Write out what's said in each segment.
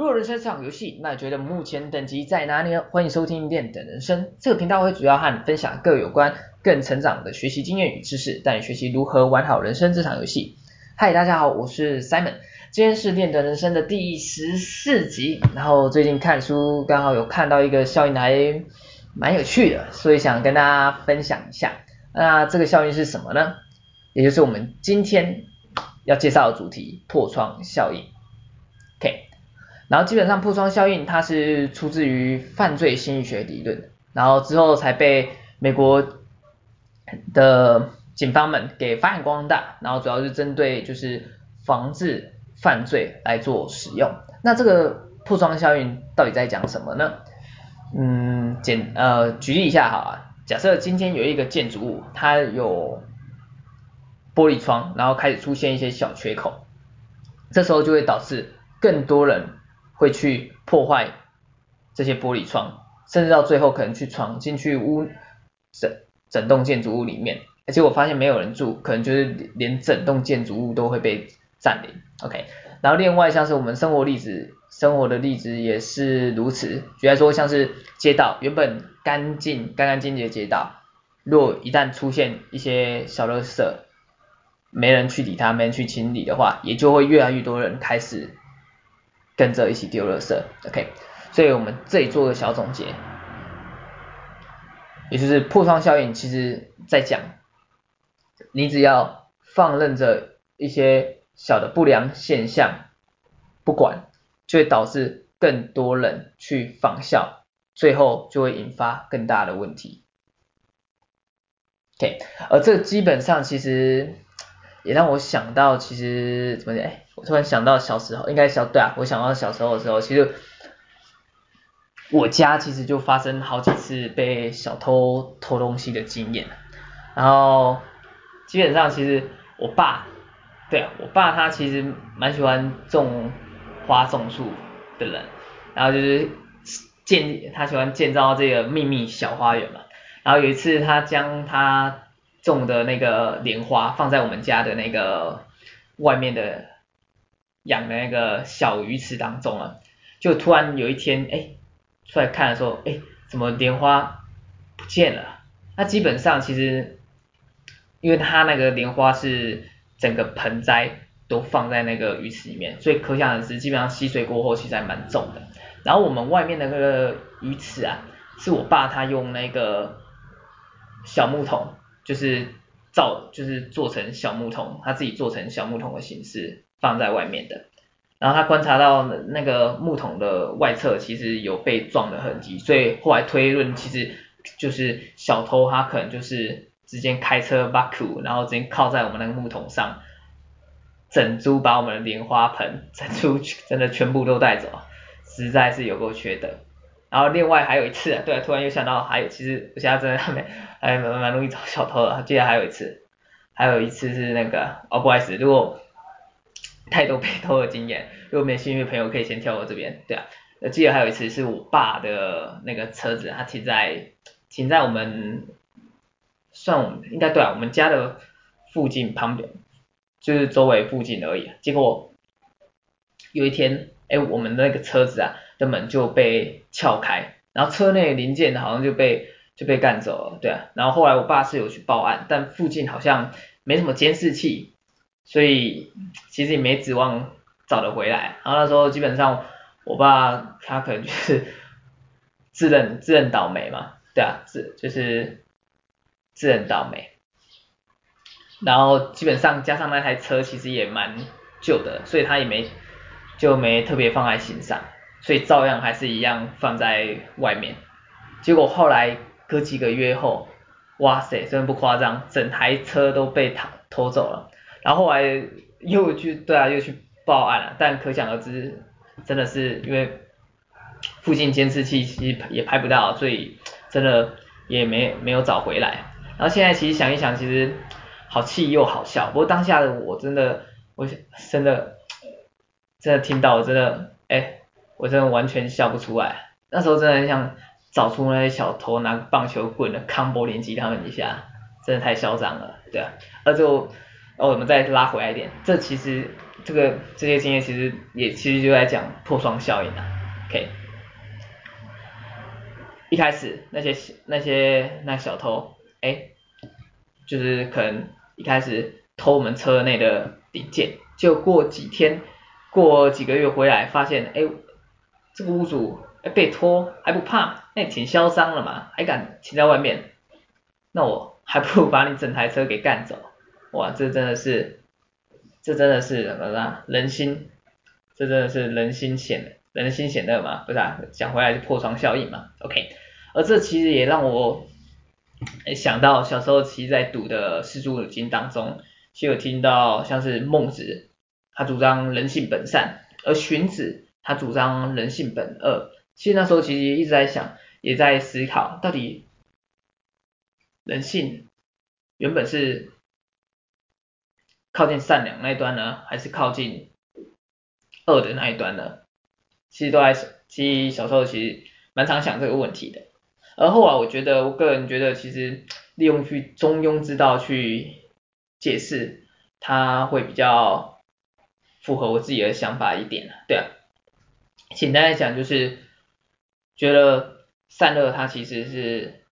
如果人生是场游戏，那你觉得目前等级在哪里呢？欢迎收听练等人生，这个频道会主要和你分享各有关个人成长的学习经验与知识，带你学习如何玩好人生这场游戏。嗨，大家好，我是 Simon，今天是练等人生的第十四集。然后最近看书刚好有看到一个效应还蛮有趣的，所以想跟大家分享一下。那这个效应是什么呢？也就是我们今天要介绍的主题——破窗效应。然后基本上破窗效应它是出自于犯罪心理学理论，然后之后才被美国的警方们给发扬光大，然后主要是针对就是防治犯罪来做使用。那这个破窗效应到底在讲什么呢？嗯，简呃举例一下好啊，假设今天有一个建筑物，它有玻璃窗，然后开始出现一些小缺口，这时候就会导致更多人。会去破坏这些玻璃窗，甚至到最后可能去闯进去屋整整栋建筑物里面，而且我发现没有人住，可能就是连整栋建筑物都会被占领。OK，然后另外像是我们生活例子，生活的例子也是如此。举例说，像是街道原本干净干干净净的街道，若一旦出现一些小垃圾，没人去理它，没人去清理的话，也就会越来越多人开始。跟着一起丢垃圾，OK，所以我们这里做个小总结，也就是破窗效应，其实在讲，你只要放任着一些小的不良现象不管，就会导致更多人去仿效，最后就会引发更大的问题，OK，而这基本上其实也让我想到，其实怎么讲？哎我突然想到小时候，应该小对啊，我想到小时候的时候，其实我家其实就发生好几次被小偷偷东西的经验，然后基本上其实我爸，对啊，我爸他其实蛮喜欢种花种树的人，然后就是建他喜欢建造这个秘密小花园嘛，然后有一次他将他种的那个莲花放在我们家的那个外面的。养的那个小鱼池当中了，就突然有一天，哎，出来看的时候，哎，怎么莲花不见了？那基本上其实，因为它那个莲花是整个盆栽都放在那个鱼池里面，所以可想而知，基本上吸水过后其实还蛮重的。然后我们外面的那个鱼池啊，是我爸他用那个小木桶，就是造，就是做成小木桶，他自己做成小木桶的形式。放在外面的，然后他观察到那个木桶的外侧其实有被撞的痕迹，所以后来推论其实就是小偷他可能就是直接开车 back 然后直接靠在我们那个木桶上，整株把我们的莲花盆整株真的全部都带走，实在是有够缺德。然后另外还有一次，对，突然又想到还有，其实我现在真的还没 还蛮蛮容易找小偷的，记得还有一次，还有一次是那个哦不好意思，如果太多被偷的经验，如果没兴趣的朋友可以先跳过这边，对啊，我记得还有一次是我爸的那个车子，他停在停在我们算我们应该对啊，我们家的附近旁边，就是周围附近而已。结果有一天，哎，我们那个车子啊的门就被撬开，然后车内零件好像就被就被干走了，对啊。然后后来我爸是有去报案，但附近好像没什么监视器。所以其实也没指望找得回来，然后那时候基本上我爸他可能就是自认自认倒霉嘛，对啊，自就是自认倒霉，然后基本上加上那台车其实也蛮旧的，所以他也没就没特别放在心上，所以照样还是一样放在外面，结果后来隔几个月后，哇塞，真的不夸张，整台车都被偷偷走了。然后后来又去对啊，又去报案了，但可想而知，真的是因为附近监视器其实也拍不到，所以真的也没没有找回来。然后现在其实想一想，其实好气又好笑。不过当下的我真的，我真的真的听到，我真的哎，我真的完全笑不出来。那时候真的很想找出那些小偷拿棒球棍的 combo 连击他们一下，真的太嚣张了，对啊，而就。哦，我们再拉回来一点，这其实这个这些经验其实也其实就在讲破窗效应啊，OK。一开始那些那些那小偷，哎，就是可能一开始偷我们车内的零件，就过几天，过几个月回来发现，哎，这个屋主哎被拖还不怕，那挺嚣张了嘛，还敢停在外面，那我还不如把你整台车给干走，哇，这真的是，这真的是什么啦？人心，这真的是人心险。人心险恶嘛，不是啊？讲回来就破窗效应嘛，OK。而这其实也让我想到小时候其实在读的四书五经当中，其实有听到像是孟子，他主张人性本善，而荀子他主张人性本恶。其实那时候其实一直在想，也在思考，到底人性原本是靠近善良那一端呢，还是靠近恶的那一端呢？其实都还，其实小时候其实蛮常想这个问题的。而后来我觉得，我个人觉得，其实利用去中庸之道去解释，它会比较符合我自己的想法一点。对啊，简单来讲就是，觉得善恶它其实是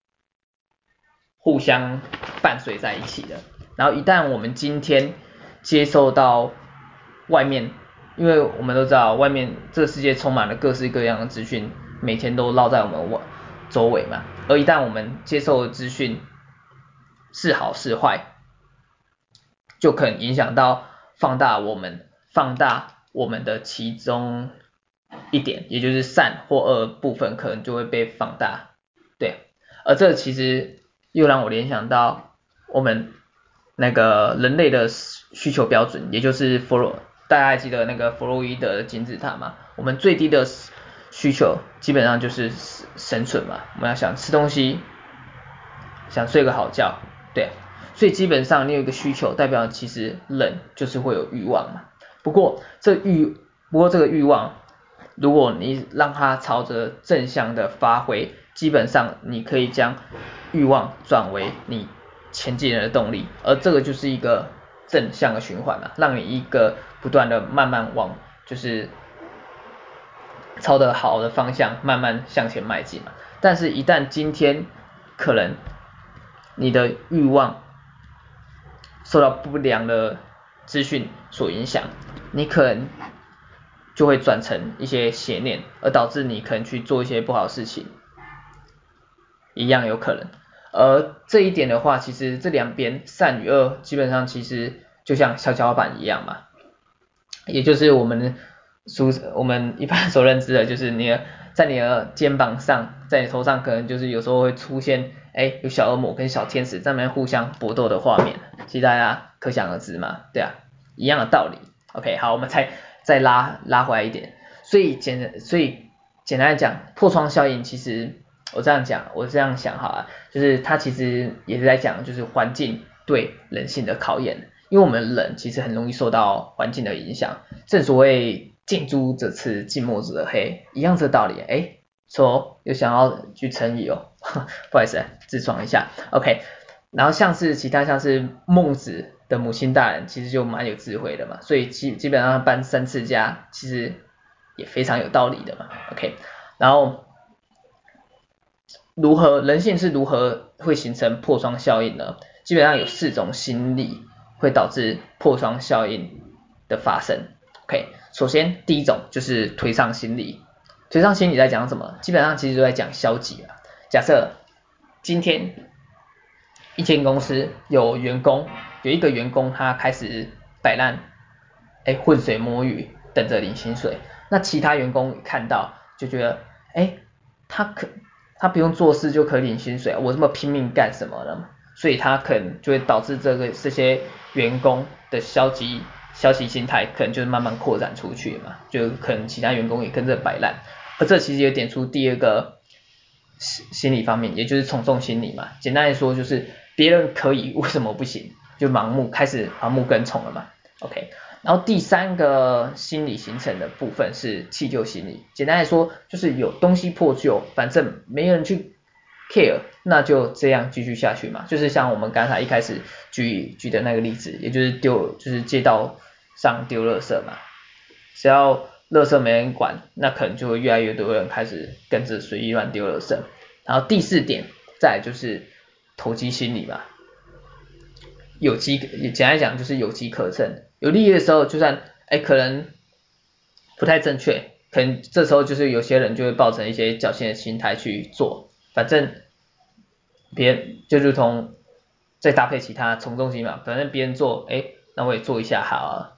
互相伴随在一起的。然后一旦我们今天接受到外面，因为我们都知道外面这个世界充满了各式各样的资讯，每天都绕在我们周围嘛。而一旦我们接受的资讯是好是坏，就可能影响到放大我们放大我们的其中一点，也就是善或恶部分，可能就会被放大。对，而这其实又让我联想到我们那个人类的需求标准，也就是弗洛。大家还记得那个弗洛伊德的金字塔吗？我们最低的需求基本上就是生存嘛，我们要想吃东西，想睡个好觉，对，所以基本上你有一个需求，代表其实人就是会有欲望嘛。不过这欲，不过这个欲望，如果你让它朝着正向的发挥，基本上你可以将欲望转为你前进的动力，而这个就是一个。正向的循环嘛，让你一个不断的慢慢往就是朝着好的方向慢慢向前迈进嘛。但是，一旦今天可能你的欲望受到不良的资讯所影响，你可能就会转成一些邪念，而导致你可能去做一些不好的事情，一样有可能。而这一点的话，其实这两边善与恶，基本上其实就像跷跷板一样嘛，也就是我们俗我们一般所认知的，就是你的在你的肩膀上，在你头上，可能就是有时候会出现，哎，有小恶魔跟小天使在那边互相搏斗的画面，其实大家可想而知嘛，对啊，一样的道理。OK，好，我们再再拉拉回来一点，所以简所以简单来讲，破窗效应其实。我这样讲，我这样想哈，就是它其实也是在讲，就是环境对人性的考验，因为我们人其实很容易受到环境的影响，正所谓近朱者赤，近墨者黑，一样这道理。哎，说有想要去成语哦，不好意思，自创一下，OK。然后像是其他像是孟子的母亲大人，其实就蛮有智慧的嘛，所以基基本上搬三次家，其实也非常有道理的嘛，OK。然后。如何人性是如何会形成破窗效应呢？基本上有四种心理会导致破窗效应的发生。OK，首先第一种就是推上心理。推上心理在讲什么？基本上其实都在讲消极啊。假设今天一间公司有员工，有一个员工他开始摆烂，哎，浑水摸鱼，等着领薪水。那其他员工看到就觉得，哎，他可。他不用做事就可以领薪水，我这么拼命干什么呢？所以他可能就会导致这个这些员工的消极消极心态，可能就是慢慢扩展出去嘛，就可能其他员工也跟着摆烂。而这其实也点出第二个心心理方面，也就是从众心理嘛。简单来说就是别人可以，为什么不行？就盲目开始盲目跟从了嘛。OK。然后第三个心理形成的部分是弃旧心理，简单来说就是有东西破旧，反正没人去 care，那就这样继续下去嘛。就是像我们刚才一开始举举的那个例子，也就是丢就是街道上丢垃圾嘛，只要垃圾没人管，那可能就会越来越多人开始跟着随意乱丢垃圾。然后第四点，再就是投机心理嘛，有机简单讲就是有机可乘，有利益的时候就算哎可能不太正确，可能这时候就是有些人就会抱成一些侥幸的心态去做，反正别人就如同再搭配其他从众心嘛，反正别人做哎那我也做一下好啊。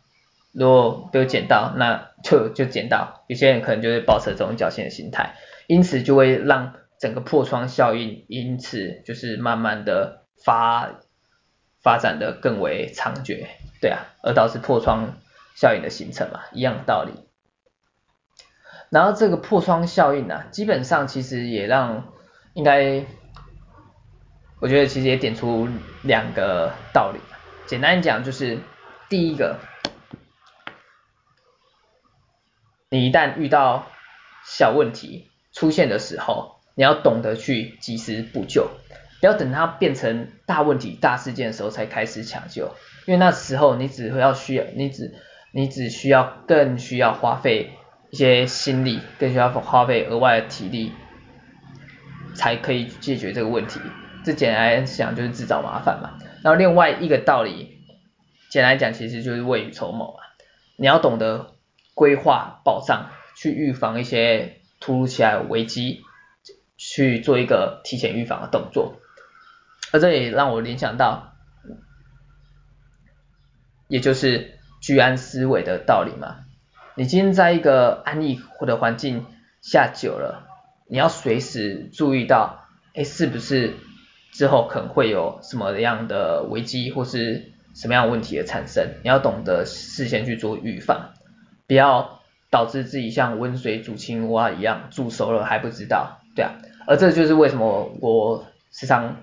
如果被我捡到，那就就捡到。有些人可能就会抱持这种侥幸的心态，因此就会让整个破窗效应，因此就是慢慢的发发展的更为猖獗，对啊，而导致破窗效应的形成嘛，一样的道理。然后这个破窗效应啊，基本上其实也让应该，我觉得其实也点出两个道理，简单讲就是第一个。你一旦遇到小问题出现的时候，你要懂得去及时补救，不要等它变成大问题、大事件的时候才开始抢救，因为那时候你只会要需要，你只你只需要更需要花费一些心力，更需要花费额外的体力，才可以解决这个问题。这简单来讲就是自找麻烦嘛。然后另外一个道理，简单来讲其实就是未雨绸缪啊，你要懂得。规划保障，去预防一些突如其来的危机，去做一个提前预防的动作。而这也让我联想到，也就是居安思危的道理嘛。你今天在一个安逸的环境下久了，你要随时注意到，哎，是不是之后可能会有什么样的危机或是什么样的问题的产生？你要懂得事先去做预防。不要导致自己像温水煮青蛙一样煮熟了还不知道，对啊，而这就是为什么我时常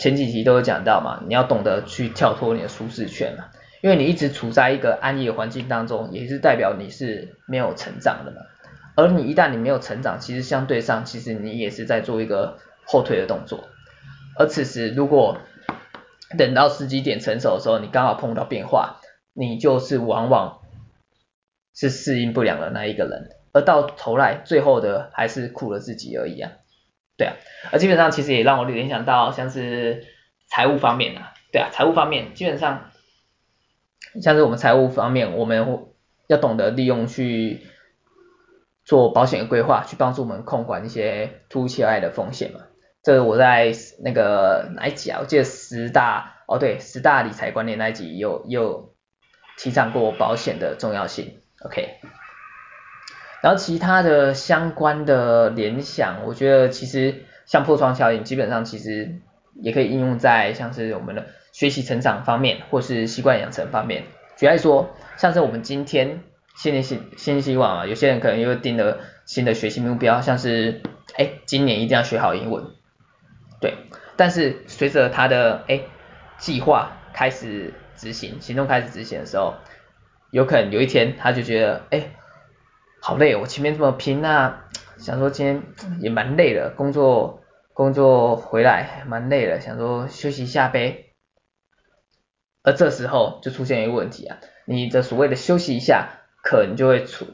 前几集都有讲到嘛，你要懂得去跳脱你的舒适圈嘛，因为你一直处在一个安逸的环境当中，也是代表你是没有成长的嘛，而你一旦你没有成长，其实相对上其实你也是在做一个后退的动作，而此时如果等到时机点成熟的时候，你刚好碰到变化，你就是往往。是适应不良的那一个人，而到头来最后的还是苦了自己而已啊，对啊，而基本上其实也让我联想到像是财务方面啊，对啊，财务方面基本上像是我们财务方面，我们要懂得利用去做保险的规划，去帮助我们控管一些突如其来的风险嘛。这个我在那个哪一集啊？我记得十大哦，对，十大理财观念那一集有有提倡过保险的重要性。OK，然后其他的相关的联想，我觉得其实像破窗效应，基本上其实也可以应用在像是我们的学习成长方面，或是习惯养成方面。举例说，像是我们今天新年新新希望啊，有些人可能又定了新的学习目标，像是哎今年一定要学好英文，对。但是随着他的哎计划开始执行，行动开始执行的时候。有可能有一天他就觉得，哎，好累，我前面这么拼啊，想说今天也蛮累的，工作工作回来蛮累的，想说休息一下呗。而这时候就出现一个问题啊，你的所谓的休息一下，可能就会出，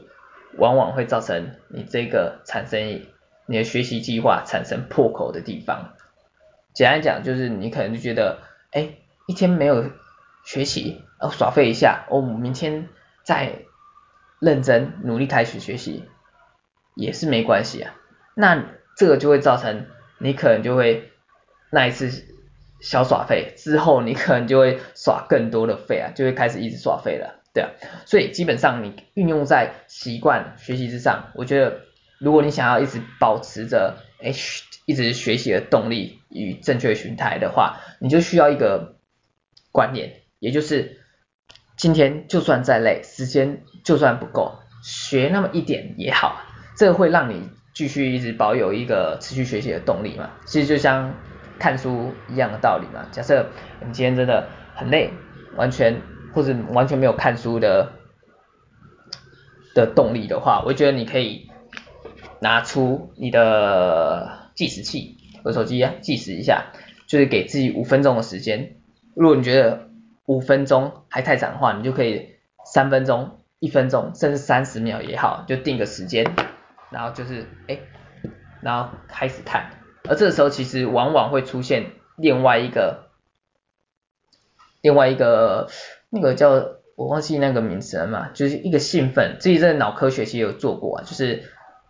往往会造成你这个产生你的学习计划产生破口的地方。简单讲就是你可能就觉得，哎，一天没有学习。哦，耍废一下，哦，明天再认真努力开始学习也是没关系啊。那这个就会造成你可能就会那一次小耍废之后，你可能就会耍更多的废啊，就会开始一直耍废了，对啊。所以基本上你运用在习惯学习之上，我觉得如果你想要一直保持着哎一直学习的动力与正确的心态的话，你就需要一个观念，也就是。今天就算再累，时间就算不够，学那么一点也好，这会让你继续一直保有一个持续学习的动力嘛。其实就像看书一样的道理嘛。假设你今天真的很累，完全或者完全没有看书的的动力的话，我觉得你可以拿出你的计时器和手机啊，计时一下，就是给自己五分钟的时间。如果你觉得五分钟还太长的话，你就可以三分钟、一分钟，甚至三十秒也好，就定个时间，然后就是哎，然后开始看。而这个时候其实往往会出现另外一个，另外一个那个叫我忘记那个名词了嘛，就是一个兴奋。自己在脑科学其实有做过啊，就是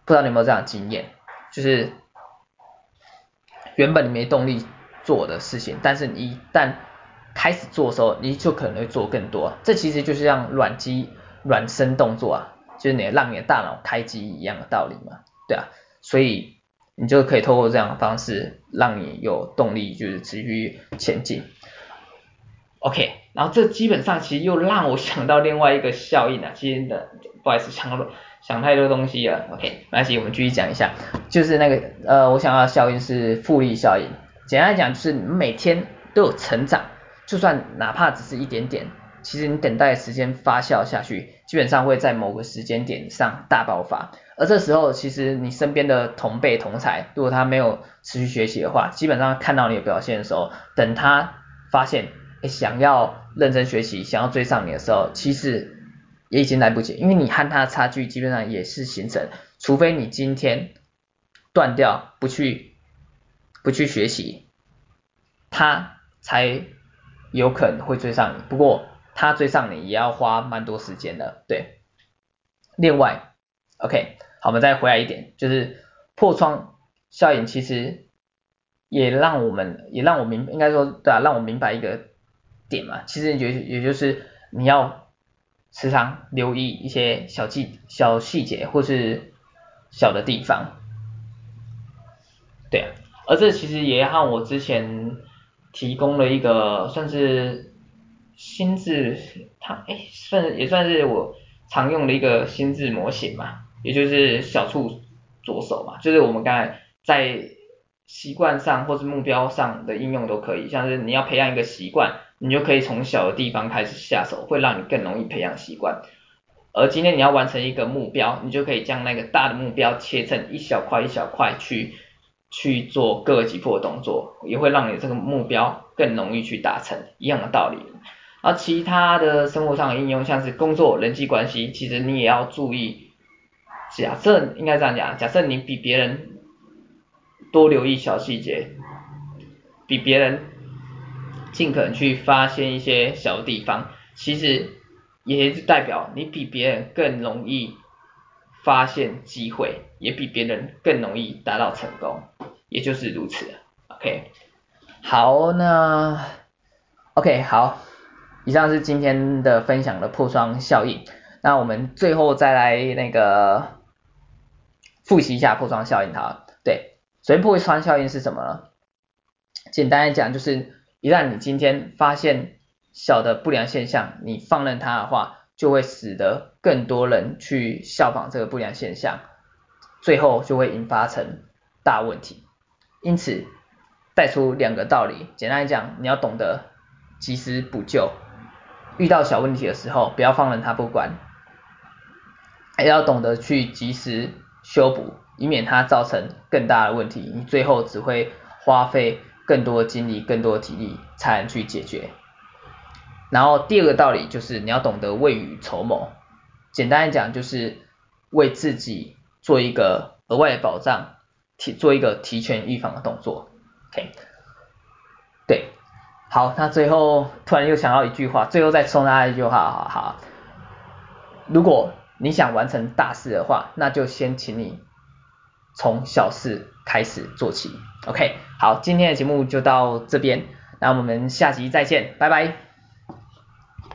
不知道你有没有这样的经验，就是原本你没动力做的事情，但是你一旦开始做的时候，你就可能会做更多。这其实就是像软肌软身动作啊，就是你让你的大脑开机一样的道理嘛，对啊，所以。你就可以透过这样的方式，让你有动力，就是持续前进。OK，然后这基本上其实又让我想到另外一个效应啊，其实的不好意思，想想太多东西了。OK，没关系，我们继续讲一下，就是那个呃，我想要的效应是复利效应。简单来讲，就是每天都有成长，就算哪怕只是一点点。其实你等待的时间发酵下去，基本上会在某个时间点上大爆发。而这时候，其实你身边的同辈同才，如果他没有持续学习的话，基本上看到你的表现的时候，等他发现，想要认真学习，想要追上你的时候，其实也已经来不及，因为你和他的差距基本上也是形成，除非你今天断掉不去不去学习，他才有可能会追上你。不过，他追上你也要花蛮多时间的，对。另外，OK，好，我们再回来一点，就是破窗效应，其实也让我们也让我明，应该说对啊，让我明白一个点嘛，其实也也就是你要时常留意一些小细小细节或是小的地方，对啊。而这其实也和我之前提供了一个算是。心智，它哎，算也算是我常用的一个心智模型嘛，也就是小处着手嘛，就是我们刚才在习惯上或是目标上的应用都可以，像是你要培养一个习惯，你就可以从小的地方开始下手，会让你更容易培养习惯。而今天你要完成一个目标，你就可以将那个大的目标切成一小块一小块去去做各个击破的动作，也会让你这个目标更容易去达成，一样的道理。而其他的生活上的应用，像是工作、人际关系，其实你也要注意。假设应该这样讲，假设你比别人多留意小细节，比别人尽可能去发现一些小地方，其实也是代表你比别人更容易发现机会，也比别人更容易达到成功，也就是如此。OK，好，那 OK 好。以上是今天的分享的破窗效应，那我们最后再来那个复习一下破窗效应哈。对，所以破窗效应是什么呢？简单来讲就是，一旦你今天发现小的不良现象，你放任它的话，就会使得更多人去效仿这个不良现象，最后就会引发成大问题。因此，带出两个道理，简单来讲，你要懂得及时补救。遇到小问题的时候，不要放任它不管，还要懂得去及时修补，以免它造成更大的问题，你最后只会花费更多精力、更多体力才能去解决。然后第二个道理就是你要懂得未雨绸缪，简单来讲就是为自己做一个额外的保障，提做一个提前预防的动作。OK，对。好，那最后突然又想到一句话，最后再送大家一句话，好好。如果你想完成大事的话，那就先请你从小事开始做起。OK，好，今天的节目就到这边，那我们下集再见，拜拜。